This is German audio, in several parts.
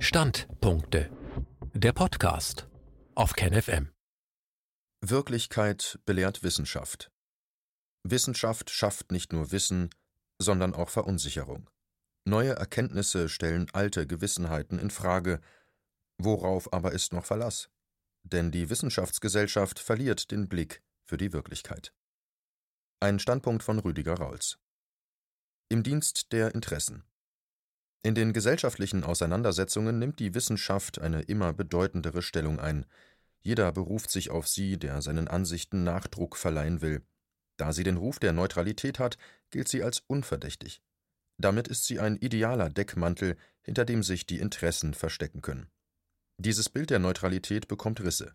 Standpunkte. Der Podcast auf KenFM. Wirklichkeit belehrt Wissenschaft. Wissenschaft schafft nicht nur Wissen, sondern auch Verunsicherung. Neue Erkenntnisse stellen alte Gewissenheiten in Frage. Worauf aber ist noch Verlass? Denn die Wissenschaftsgesellschaft verliert den Blick für die Wirklichkeit. Ein Standpunkt von Rüdiger Rauls. Im Dienst der Interessen. In den gesellschaftlichen Auseinandersetzungen nimmt die Wissenschaft eine immer bedeutendere Stellung ein. Jeder beruft sich auf sie, der seinen Ansichten Nachdruck verleihen will. Da sie den Ruf der Neutralität hat, gilt sie als unverdächtig. Damit ist sie ein idealer Deckmantel, hinter dem sich die Interessen verstecken können. Dieses Bild der Neutralität bekommt Risse.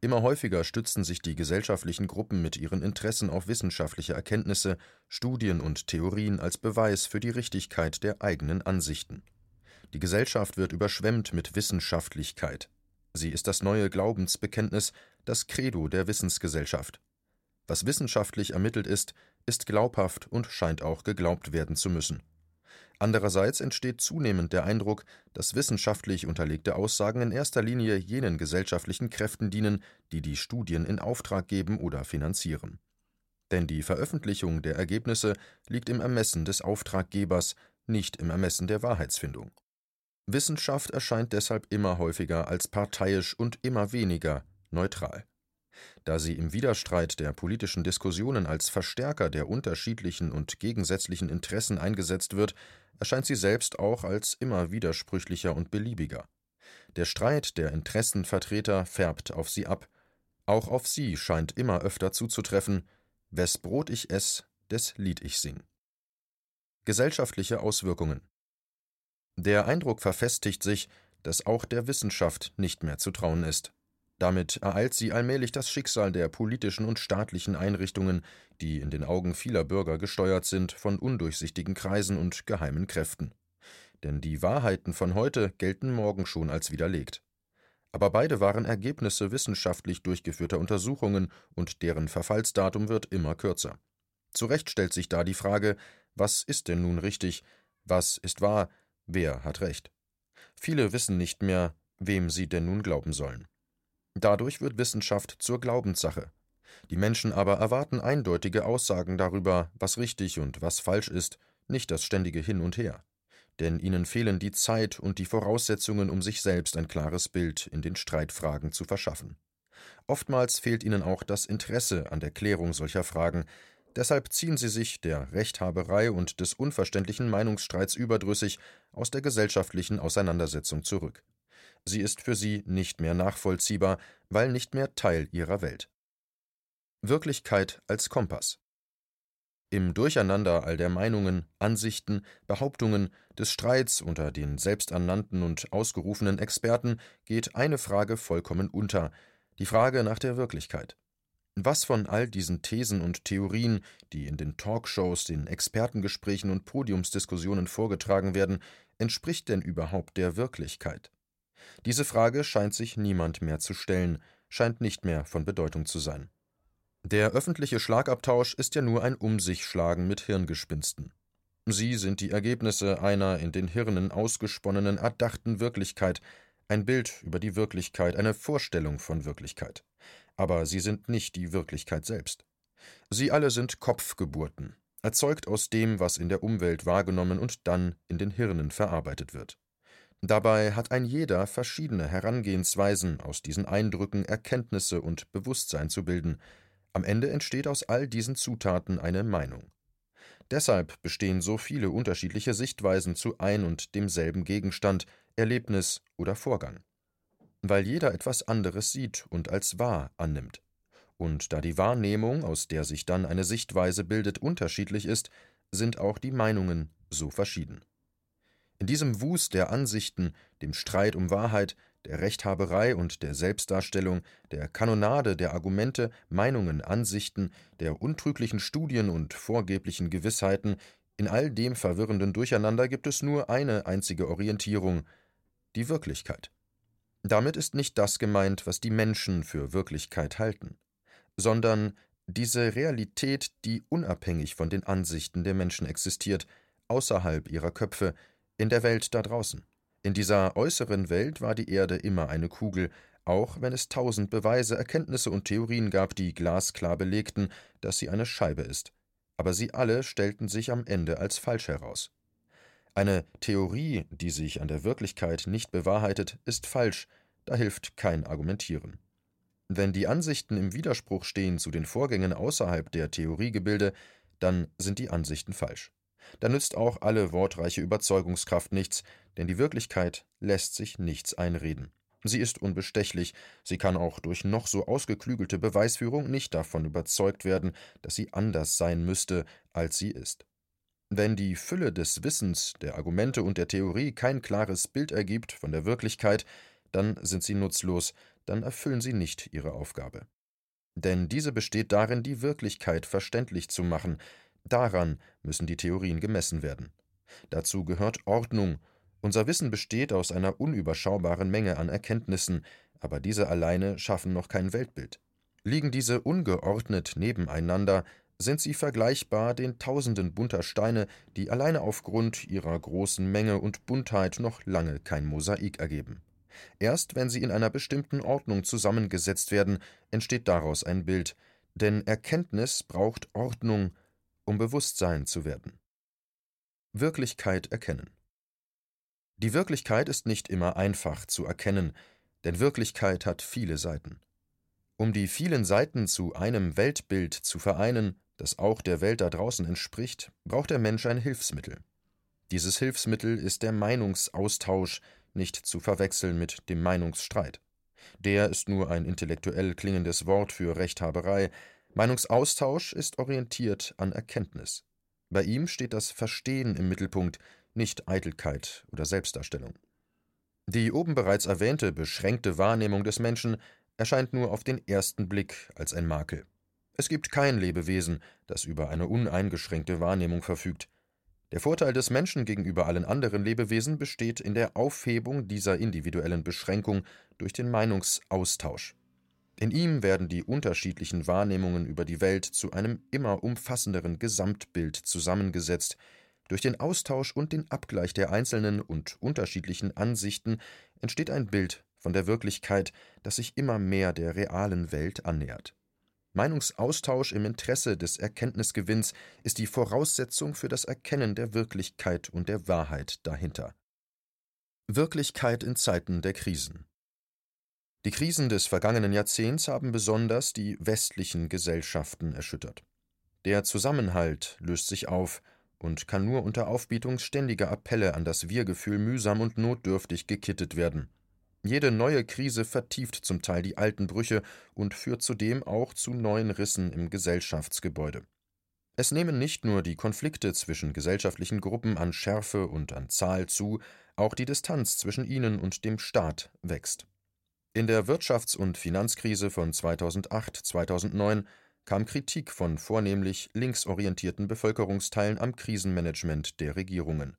Immer häufiger stützen sich die gesellschaftlichen Gruppen mit ihren Interessen auf wissenschaftliche Erkenntnisse, Studien und Theorien als Beweis für die Richtigkeit der eigenen Ansichten. Die Gesellschaft wird überschwemmt mit Wissenschaftlichkeit. Sie ist das neue Glaubensbekenntnis, das Credo der Wissensgesellschaft. Was wissenschaftlich ermittelt ist, ist glaubhaft und scheint auch geglaubt werden zu müssen. Andererseits entsteht zunehmend der Eindruck, dass wissenschaftlich unterlegte Aussagen in erster Linie jenen gesellschaftlichen Kräften dienen, die die Studien in Auftrag geben oder finanzieren. Denn die Veröffentlichung der Ergebnisse liegt im Ermessen des Auftraggebers, nicht im Ermessen der Wahrheitsfindung. Wissenschaft erscheint deshalb immer häufiger als parteiisch und immer weniger neutral. Da sie im Widerstreit der politischen Diskussionen als Verstärker der unterschiedlichen und gegensätzlichen Interessen eingesetzt wird, erscheint sie selbst auch als immer widersprüchlicher und beliebiger. Der Streit der Interessenvertreter färbt auf sie ab. Auch auf sie scheint immer öfter zuzutreffen: Wes Brot ich ess, des Lied ich sing. Gesellschaftliche Auswirkungen Der Eindruck verfestigt sich, dass auch der Wissenschaft nicht mehr zu trauen ist. Damit ereilt sie allmählich das Schicksal der politischen und staatlichen Einrichtungen, die in den Augen vieler Bürger gesteuert sind von undurchsichtigen Kreisen und geheimen Kräften. Denn die Wahrheiten von heute gelten morgen schon als widerlegt. Aber beide waren Ergebnisse wissenschaftlich durchgeführter Untersuchungen und deren Verfallsdatum wird immer kürzer. Zu Recht stellt sich da die Frage, was ist denn nun richtig, was ist wahr, wer hat recht? Viele wissen nicht mehr, wem sie denn nun glauben sollen. Dadurch wird Wissenschaft zur Glaubenssache. Die Menschen aber erwarten eindeutige Aussagen darüber, was richtig und was falsch ist, nicht das ständige Hin und Her. Denn ihnen fehlen die Zeit und die Voraussetzungen, um sich selbst ein klares Bild in den Streitfragen zu verschaffen. Oftmals fehlt ihnen auch das Interesse an der Klärung solcher Fragen, deshalb ziehen sie sich der Rechthaberei und des unverständlichen Meinungsstreits überdrüssig aus der gesellschaftlichen Auseinandersetzung zurück. Sie ist für sie nicht mehr nachvollziehbar, weil nicht mehr Teil ihrer Welt. Wirklichkeit als Kompass. Im Durcheinander all der Meinungen, Ansichten, Behauptungen, des Streits unter den selbsternannten und ausgerufenen Experten geht eine Frage vollkommen unter, die Frage nach der Wirklichkeit. Was von all diesen Thesen und Theorien, die in den Talkshows, den Expertengesprächen und Podiumsdiskussionen vorgetragen werden, entspricht denn überhaupt der Wirklichkeit? Diese Frage scheint sich niemand mehr zu stellen, scheint nicht mehr von Bedeutung zu sein. Der öffentliche Schlagabtausch ist ja nur ein Umsichschlagen mit Hirngespinsten. Sie sind die Ergebnisse einer in den Hirnen ausgesponnenen, erdachten Wirklichkeit, ein Bild über die Wirklichkeit, eine Vorstellung von Wirklichkeit. Aber sie sind nicht die Wirklichkeit selbst. Sie alle sind Kopfgeburten, erzeugt aus dem, was in der Umwelt wahrgenommen und dann in den Hirnen verarbeitet wird. Dabei hat ein jeder verschiedene Herangehensweisen, aus diesen Eindrücken Erkenntnisse und Bewusstsein zu bilden. Am Ende entsteht aus all diesen Zutaten eine Meinung. Deshalb bestehen so viele unterschiedliche Sichtweisen zu ein und demselben Gegenstand, Erlebnis oder Vorgang. Weil jeder etwas anderes sieht und als wahr annimmt. Und da die Wahrnehmung, aus der sich dann eine Sichtweise bildet, unterschiedlich ist, sind auch die Meinungen so verschieden. In diesem Wust der Ansichten, dem Streit um Wahrheit, der Rechthaberei und der Selbstdarstellung, der Kanonade der Argumente, Meinungen, Ansichten, der untrüglichen Studien und vorgeblichen Gewissheiten, in all dem verwirrenden Durcheinander gibt es nur eine einzige Orientierung die Wirklichkeit. Damit ist nicht das gemeint, was die Menschen für Wirklichkeit halten, sondern diese Realität, die unabhängig von den Ansichten der Menschen existiert, außerhalb ihrer Köpfe, in der Welt da draußen, In dieser äußeren Welt war die Erde immer eine Kugel, auch wenn es tausend Beweise, Erkenntnisse und Theorien gab, die glasklar belegten, dass sie eine Scheibe ist. Aber sie alle stellten sich am Ende als falsch heraus. Eine Theorie, die sich an der Wirklichkeit nicht bewahrheitet, ist falsch, da hilft kein Argumentieren. Wenn die Ansichten im Widerspruch stehen zu den Vorgängen außerhalb der Theoriegebilde, dann sind die Ansichten falsch. Da nützt auch alle wortreiche Überzeugungskraft nichts, denn die Wirklichkeit lässt sich nichts einreden. Sie ist unbestechlich, sie kann auch durch noch so ausgeklügelte Beweisführung nicht davon überzeugt werden, dass sie anders sein müsste, als sie ist. Wenn die Fülle des Wissens, der Argumente und der Theorie kein klares Bild ergibt von der Wirklichkeit, dann sind sie nutzlos, dann erfüllen sie nicht ihre Aufgabe. Denn diese besteht darin, die Wirklichkeit verständlich zu machen, daran müssen die Theorien gemessen werden. Dazu gehört Ordnung, unser Wissen besteht aus einer unüberschaubaren Menge an Erkenntnissen, aber diese alleine schaffen noch kein Weltbild. Liegen diese ungeordnet nebeneinander, sind sie vergleichbar den Tausenden bunter Steine, die alleine aufgrund ihrer großen Menge und Buntheit noch lange kein Mosaik ergeben. Erst wenn sie in einer bestimmten Ordnung zusammengesetzt werden, entsteht daraus ein Bild, denn Erkenntnis braucht Ordnung, um Bewusstsein zu werden. Wirklichkeit erkennen. Die Wirklichkeit ist nicht immer einfach zu erkennen, denn Wirklichkeit hat viele Seiten. Um die vielen Seiten zu einem Weltbild zu vereinen, das auch der Welt da draußen entspricht, braucht der Mensch ein Hilfsmittel. Dieses Hilfsmittel ist der Meinungsaustausch, nicht zu verwechseln mit dem Meinungsstreit. Der ist nur ein intellektuell klingendes Wort für Rechthaberei. Meinungsaustausch ist orientiert an Erkenntnis. Bei ihm steht das Verstehen im Mittelpunkt, nicht Eitelkeit oder Selbstdarstellung. Die oben bereits erwähnte beschränkte Wahrnehmung des Menschen erscheint nur auf den ersten Blick als ein Makel. Es gibt kein Lebewesen, das über eine uneingeschränkte Wahrnehmung verfügt. Der Vorteil des Menschen gegenüber allen anderen Lebewesen besteht in der Aufhebung dieser individuellen Beschränkung durch den Meinungsaustausch. In ihm werden die unterschiedlichen Wahrnehmungen über die Welt zu einem immer umfassenderen Gesamtbild zusammengesetzt, durch den Austausch und den Abgleich der einzelnen und unterschiedlichen Ansichten entsteht ein Bild von der Wirklichkeit, das sich immer mehr der realen Welt annähert. Meinungsaustausch im Interesse des Erkenntnisgewinns ist die Voraussetzung für das Erkennen der Wirklichkeit und der Wahrheit dahinter. Wirklichkeit in Zeiten der Krisen Die Krisen des vergangenen Jahrzehnts haben besonders die westlichen Gesellschaften erschüttert. Der Zusammenhalt löst sich auf, und kann nur unter Aufbietung ständiger Appelle an das Wir-Gefühl mühsam und notdürftig gekittet werden. Jede neue Krise vertieft zum Teil die alten Brüche und führt zudem auch zu neuen Rissen im Gesellschaftsgebäude. Es nehmen nicht nur die Konflikte zwischen gesellschaftlichen Gruppen an Schärfe und an Zahl zu, auch die Distanz zwischen ihnen und dem Staat wächst. In der Wirtschafts- und Finanzkrise von 2008-2009 kam Kritik von vornehmlich linksorientierten Bevölkerungsteilen am Krisenmanagement der Regierungen.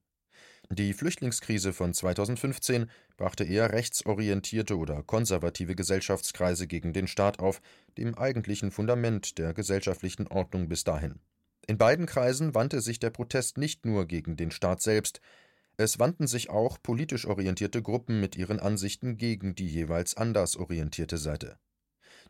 Die Flüchtlingskrise von 2015 brachte eher rechtsorientierte oder konservative Gesellschaftskreise gegen den Staat auf, dem eigentlichen Fundament der gesellschaftlichen Ordnung bis dahin. In beiden Kreisen wandte sich der Protest nicht nur gegen den Staat selbst, es wandten sich auch politisch orientierte Gruppen mit ihren Ansichten gegen die jeweils anders orientierte Seite.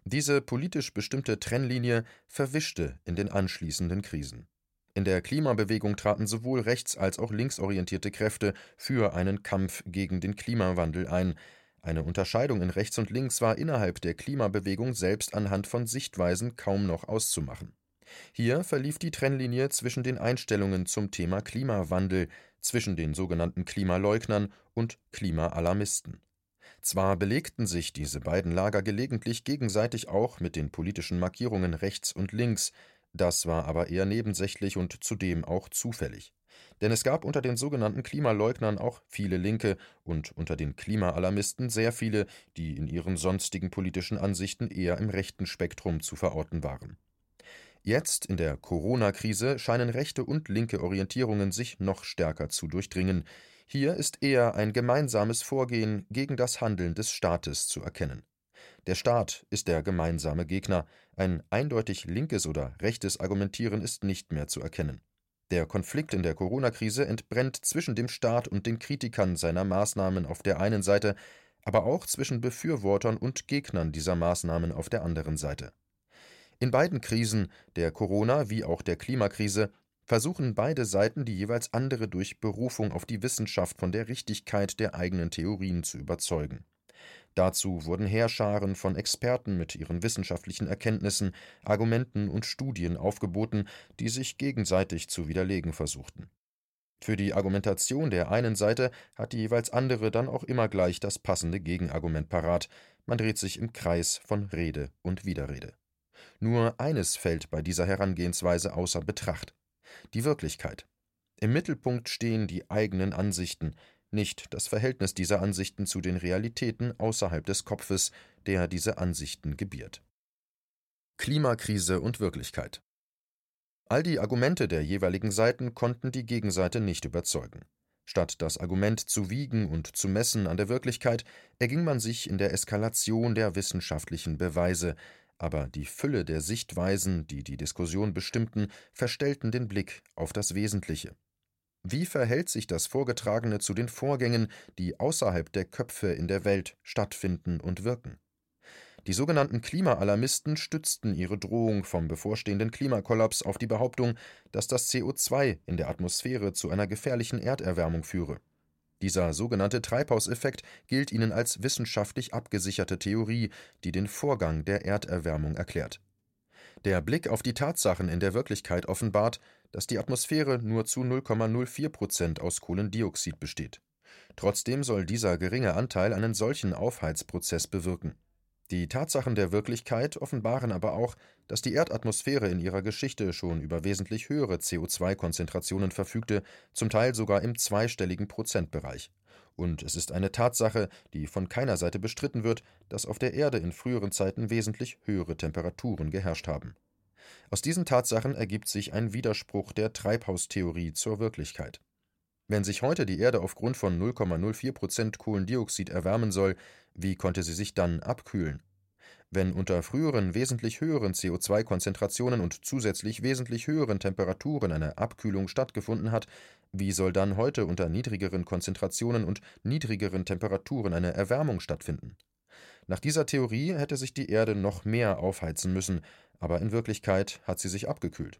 Diese politisch bestimmte Trennlinie verwischte in den anschließenden Krisen. In der Klimabewegung traten sowohl rechts- als auch linksorientierte Kräfte für einen Kampf gegen den Klimawandel ein. Eine Unterscheidung in rechts und links war innerhalb der Klimabewegung selbst anhand von Sichtweisen kaum noch auszumachen. Hier verlief die Trennlinie zwischen den Einstellungen zum Thema Klimawandel, zwischen den sogenannten Klimaleugnern und Klimaalarmisten. Zwar belegten sich diese beiden Lager gelegentlich gegenseitig auch mit den politischen Markierungen rechts und links, das war aber eher nebensächlich und zudem auch zufällig. Denn es gab unter den sogenannten Klimaleugnern auch viele Linke und unter den Klimaalarmisten sehr viele, die in ihren sonstigen politischen Ansichten eher im rechten Spektrum zu verorten waren. Jetzt, in der Corona-Krise, scheinen rechte und linke Orientierungen sich noch stärker zu durchdringen. Hier ist eher ein gemeinsames Vorgehen gegen das Handeln des Staates zu erkennen. Der Staat ist der gemeinsame Gegner, ein eindeutig linkes oder rechtes Argumentieren ist nicht mehr zu erkennen. Der Konflikt in der Corona-Krise entbrennt zwischen dem Staat und den Kritikern seiner Maßnahmen auf der einen Seite, aber auch zwischen Befürwortern und Gegnern dieser Maßnahmen auf der anderen Seite. In beiden Krisen, der Corona- wie auch der Klimakrise, versuchen beide Seiten die jeweils andere durch Berufung auf die Wissenschaft von der Richtigkeit der eigenen Theorien zu überzeugen. Dazu wurden Heerscharen von Experten mit ihren wissenschaftlichen Erkenntnissen, Argumenten und Studien aufgeboten, die sich gegenseitig zu widerlegen versuchten. Für die Argumentation der einen Seite hat die jeweils andere dann auch immer gleich das passende Gegenargument parat, man dreht sich im Kreis von Rede und Widerrede. Nur eines fällt bei dieser Herangehensweise außer Betracht die Wirklichkeit. Im Mittelpunkt stehen die eigenen Ansichten, nicht das Verhältnis dieser Ansichten zu den Realitäten außerhalb des Kopfes, der diese Ansichten gebiert. Klimakrise und Wirklichkeit All die Argumente der jeweiligen Seiten konnten die Gegenseite nicht überzeugen. Statt das Argument zu wiegen und zu messen an der Wirklichkeit, erging man sich in der Eskalation der wissenschaftlichen Beweise, aber die Fülle der Sichtweisen, die die Diskussion bestimmten, verstellten den Blick auf das Wesentliche. Wie verhält sich das Vorgetragene zu den Vorgängen, die außerhalb der Köpfe in der Welt stattfinden und wirken? Die sogenannten Klimaalarmisten stützten ihre Drohung vom bevorstehenden Klimakollaps auf die Behauptung, dass das CO2 in der Atmosphäre zu einer gefährlichen Erderwärmung führe. Dieser sogenannte Treibhauseffekt gilt ihnen als wissenschaftlich abgesicherte Theorie, die den Vorgang der Erderwärmung erklärt. Der Blick auf die Tatsachen in der Wirklichkeit offenbart, dass die Atmosphäre nur zu 0,04 Prozent aus Kohlendioxid besteht. Trotzdem soll dieser geringe Anteil einen solchen Aufheizprozess bewirken. Die Tatsachen der Wirklichkeit offenbaren aber auch, dass die Erdatmosphäre in ihrer Geschichte schon über wesentlich höhere CO2-Konzentrationen verfügte, zum Teil sogar im zweistelligen Prozentbereich. Und es ist eine Tatsache, die von keiner Seite bestritten wird, dass auf der Erde in früheren Zeiten wesentlich höhere Temperaturen geherrscht haben. Aus diesen Tatsachen ergibt sich ein Widerspruch der Treibhaustheorie zur Wirklichkeit. Wenn sich heute die Erde aufgrund von 0,04 Prozent Kohlendioxid erwärmen soll, wie konnte sie sich dann abkühlen? Wenn unter früheren wesentlich höheren CO2-Konzentrationen und zusätzlich wesentlich höheren Temperaturen eine Abkühlung stattgefunden hat, wie soll dann heute unter niedrigeren Konzentrationen und niedrigeren Temperaturen eine Erwärmung stattfinden? Nach dieser Theorie hätte sich die Erde noch mehr aufheizen müssen, aber in Wirklichkeit hat sie sich abgekühlt.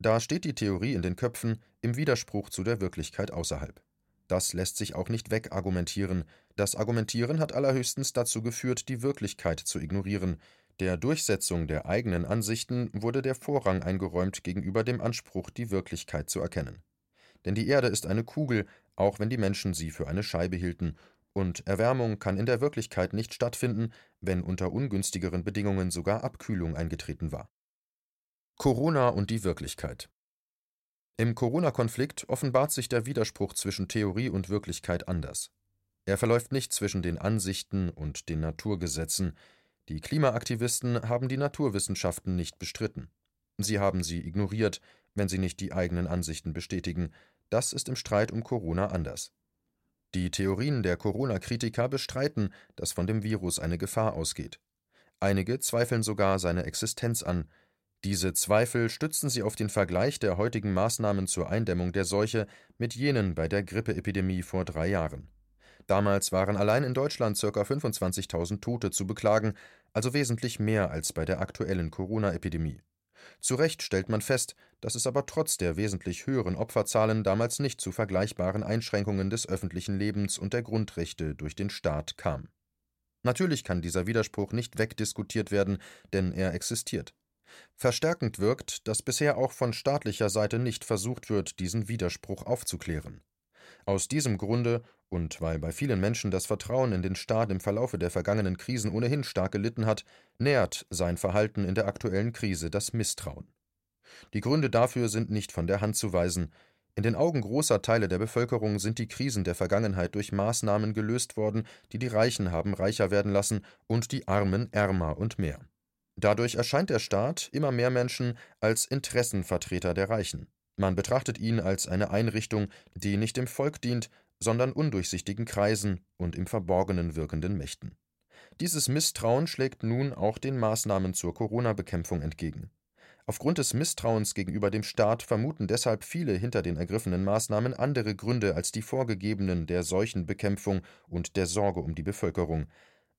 Da steht die Theorie in den Köpfen im Widerspruch zu der Wirklichkeit außerhalb. Das lässt sich auch nicht wegargumentieren. Das Argumentieren hat allerhöchstens dazu geführt, die Wirklichkeit zu ignorieren. Der Durchsetzung der eigenen Ansichten wurde der Vorrang eingeräumt gegenüber dem Anspruch, die Wirklichkeit zu erkennen. Denn die Erde ist eine Kugel, auch wenn die Menschen sie für eine Scheibe hielten, und Erwärmung kann in der Wirklichkeit nicht stattfinden, wenn unter ungünstigeren Bedingungen sogar Abkühlung eingetreten war. Corona und die Wirklichkeit Im Corona-Konflikt offenbart sich der Widerspruch zwischen Theorie und Wirklichkeit anders. Er verläuft nicht zwischen den Ansichten und den Naturgesetzen. Die Klimaaktivisten haben die Naturwissenschaften nicht bestritten. Sie haben sie ignoriert, wenn sie nicht die eigenen Ansichten bestätigen. Das ist im Streit um Corona anders. Die Theorien der Corona-Kritiker bestreiten, dass von dem Virus eine Gefahr ausgeht. Einige zweifeln sogar seine Existenz an, diese Zweifel stützen sie auf den Vergleich der heutigen Maßnahmen zur Eindämmung der Seuche mit jenen bei der Grippeepidemie vor drei Jahren. Damals waren allein in Deutschland ca. 25.000 Tote zu beklagen, also wesentlich mehr als bei der aktuellen Corona-Epidemie. Zu Recht stellt man fest, dass es aber trotz der wesentlich höheren Opferzahlen damals nicht zu vergleichbaren Einschränkungen des öffentlichen Lebens und der Grundrechte durch den Staat kam. Natürlich kann dieser Widerspruch nicht wegdiskutiert werden, denn er existiert. Verstärkend wirkt, dass bisher auch von staatlicher Seite nicht versucht wird, diesen Widerspruch aufzuklären. Aus diesem Grunde und weil bei vielen Menschen das Vertrauen in den Staat im Verlaufe der vergangenen Krisen ohnehin stark gelitten hat, nährt sein Verhalten in der aktuellen Krise das Misstrauen. Die Gründe dafür sind nicht von der Hand zu weisen. In den Augen großer Teile der Bevölkerung sind die Krisen der Vergangenheit durch Maßnahmen gelöst worden, die die Reichen haben reicher werden lassen und die Armen ärmer und mehr. Dadurch erscheint der Staat immer mehr Menschen als Interessenvertreter der Reichen. Man betrachtet ihn als eine Einrichtung, die nicht dem Volk dient, sondern undurchsichtigen Kreisen und im Verborgenen wirkenden Mächten. Dieses Misstrauen schlägt nun auch den Maßnahmen zur Corona-Bekämpfung entgegen. Aufgrund des Misstrauens gegenüber dem Staat vermuten deshalb viele hinter den ergriffenen Maßnahmen andere Gründe als die vorgegebenen der Seuchenbekämpfung und der Sorge um die Bevölkerung.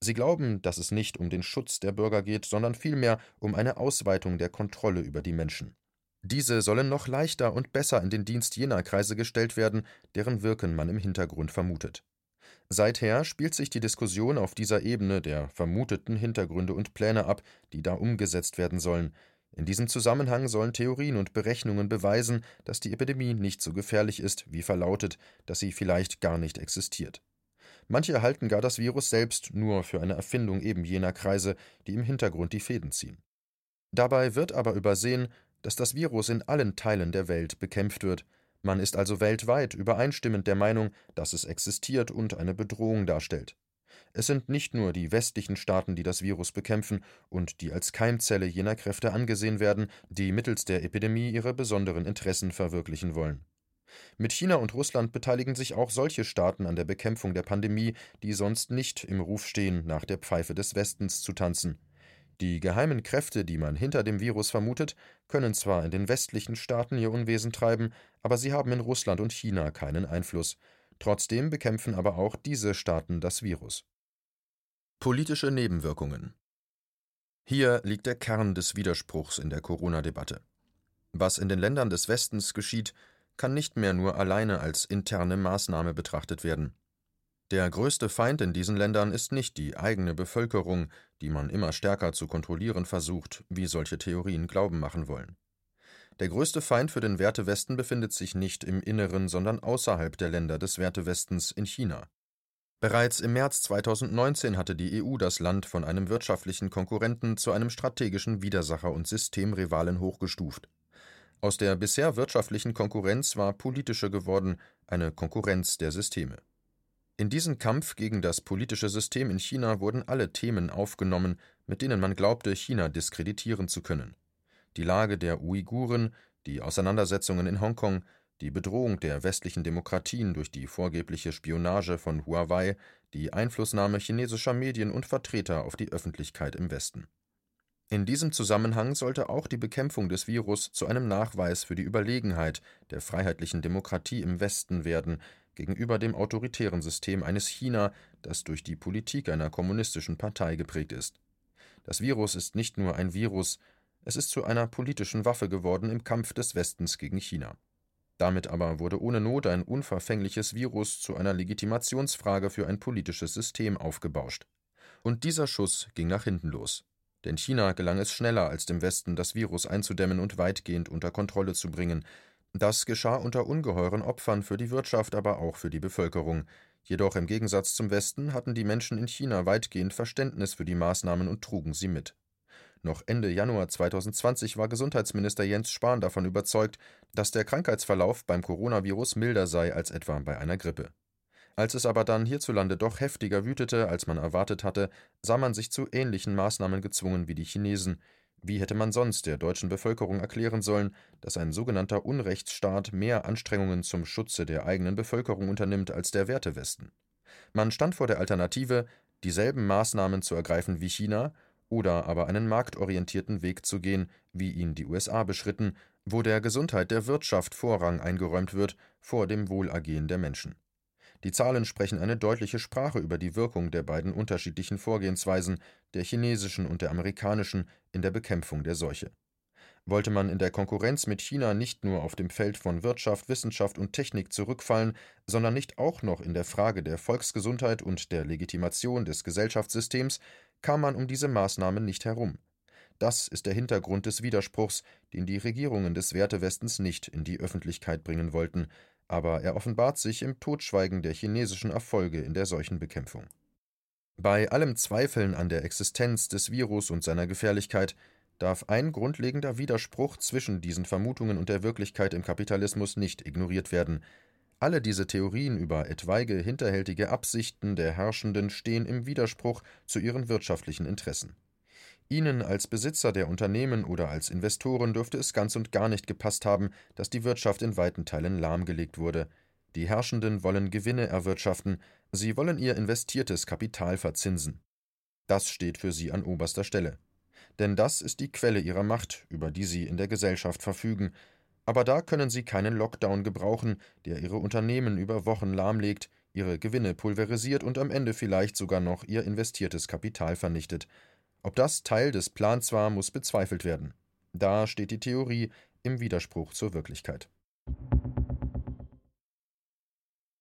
Sie glauben, dass es nicht um den Schutz der Bürger geht, sondern vielmehr um eine Ausweitung der Kontrolle über die Menschen. Diese sollen noch leichter und besser in den Dienst jener Kreise gestellt werden, deren Wirken man im Hintergrund vermutet. Seither spielt sich die Diskussion auf dieser Ebene der vermuteten Hintergründe und Pläne ab, die da umgesetzt werden sollen. In diesem Zusammenhang sollen Theorien und Berechnungen beweisen, dass die Epidemie nicht so gefährlich ist, wie verlautet, dass sie vielleicht gar nicht existiert. Manche halten gar das Virus selbst nur für eine Erfindung eben jener Kreise, die im Hintergrund die Fäden ziehen. Dabei wird aber übersehen, dass das Virus in allen Teilen der Welt bekämpft wird. Man ist also weltweit übereinstimmend der Meinung, dass es existiert und eine Bedrohung darstellt. Es sind nicht nur die westlichen Staaten, die das Virus bekämpfen und die als Keimzelle jener Kräfte angesehen werden, die mittels der Epidemie ihre besonderen Interessen verwirklichen wollen. Mit China und Russland beteiligen sich auch solche Staaten an der Bekämpfung der Pandemie, die sonst nicht im Ruf stehen, nach der Pfeife des Westens zu tanzen. Die geheimen Kräfte, die man hinter dem Virus vermutet, können zwar in den westlichen Staaten ihr Unwesen treiben, aber sie haben in Russland und China keinen Einfluss. Trotzdem bekämpfen aber auch diese Staaten das Virus. Politische Nebenwirkungen Hier liegt der Kern des Widerspruchs in der Corona-Debatte. Was in den Ländern des Westens geschieht, kann nicht mehr nur alleine als interne Maßnahme betrachtet werden. Der größte Feind in diesen Ländern ist nicht die eigene Bevölkerung, die man immer stärker zu kontrollieren versucht, wie solche Theorien glauben machen wollen. Der größte Feind für den Wertewesten befindet sich nicht im Inneren, sondern außerhalb der Länder des Wertewestens in China. Bereits im März 2019 hatte die EU das Land von einem wirtschaftlichen Konkurrenten zu einem strategischen Widersacher und Systemrivalen hochgestuft. Aus der bisher wirtschaftlichen Konkurrenz war politische geworden, eine Konkurrenz der Systeme. In diesen Kampf gegen das politische System in China wurden alle Themen aufgenommen, mit denen man glaubte, China diskreditieren zu können. Die Lage der Uiguren, die Auseinandersetzungen in Hongkong, die Bedrohung der westlichen Demokratien durch die vorgebliche Spionage von Huawei, die Einflussnahme chinesischer Medien und Vertreter auf die Öffentlichkeit im Westen. In diesem Zusammenhang sollte auch die Bekämpfung des Virus zu einem Nachweis für die Überlegenheit der freiheitlichen Demokratie im Westen werden, gegenüber dem autoritären System eines China, das durch die Politik einer kommunistischen Partei geprägt ist. Das Virus ist nicht nur ein Virus, es ist zu einer politischen Waffe geworden im Kampf des Westens gegen China. Damit aber wurde ohne Not ein unverfängliches Virus zu einer Legitimationsfrage für ein politisches System aufgebauscht. Und dieser Schuss ging nach hinten los. Denn China gelang es schneller als dem Westen, das Virus einzudämmen und weitgehend unter Kontrolle zu bringen, das geschah unter ungeheuren Opfern für die Wirtschaft, aber auch für die Bevölkerung. Jedoch im Gegensatz zum Westen hatten die Menschen in China weitgehend Verständnis für die Maßnahmen und trugen sie mit. Noch Ende Januar 2020 war Gesundheitsminister Jens Spahn davon überzeugt, dass der Krankheitsverlauf beim Coronavirus milder sei als etwa bei einer Grippe. Als es aber dann hierzulande doch heftiger wütete, als man erwartet hatte, sah man sich zu ähnlichen Maßnahmen gezwungen wie die Chinesen, wie hätte man sonst der deutschen Bevölkerung erklären sollen, dass ein sogenannter Unrechtsstaat mehr Anstrengungen zum Schutze der eigenen Bevölkerung unternimmt als der Wertewesten? Man stand vor der Alternative, dieselben Maßnahmen zu ergreifen wie China oder aber einen marktorientierten Weg zu gehen, wie ihn die USA beschritten, wo der Gesundheit der Wirtschaft Vorrang eingeräumt wird vor dem Wohlergehen der Menschen. Die Zahlen sprechen eine deutliche Sprache über die Wirkung der beiden unterschiedlichen Vorgehensweisen, der chinesischen und der amerikanischen, in der Bekämpfung der Seuche. Wollte man in der Konkurrenz mit China nicht nur auf dem Feld von Wirtschaft, Wissenschaft und Technik zurückfallen, sondern nicht auch noch in der Frage der Volksgesundheit und der Legitimation des Gesellschaftssystems, kam man um diese Maßnahmen nicht herum. Das ist der Hintergrund des Widerspruchs, den die Regierungen des Wertewestens nicht in die Öffentlichkeit bringen wollten, aber er offenbart sich im Totschweigen der chinesischen Erfolge in der Seuchenbekämpfung. Bei allem Zweifeln an der Existenz des Virus und seiner Gefährlichkeit darf ein grundlegender Widerspruch zwischen diesen Vermutungen und der Wirklichkeit im Kapitalismus nicht ignoriert werden. Alle diese Theorien über etwaige hinterhältige Absichten der Herrschenden stehen im Widerspruch zu ihren wirtschaftlichen Interessen. Ihnen als Besitzer der Unternehmen oder als Investoren dürfte es ganz und gar nicht gepasst haben, dass die Wirtschaft in weiten Teilen lahmgelegt wurde. Die Herrschenden wollen Gewinne erwirtschaften, sie wollen ihr investiertes Kapital verzinsen. Das steht für sie an oberster Stelle. Denn das ist die Quelle ihrer Macht, über die sie in der Gesellschaft verfügen. Aber da können sie keinen Lockdown gebrauchen, der ihre Unternehmen über Wochen lahmlegt, ihre Gewinne pulverisiert und am Ende vielleicht sogar noch ihr investiertes Kapital vernichtet. Ob das Teil des Plans war, muss bezweifelt werden. Da steht die Theorie im Widerspruch zur Wirklichkeit.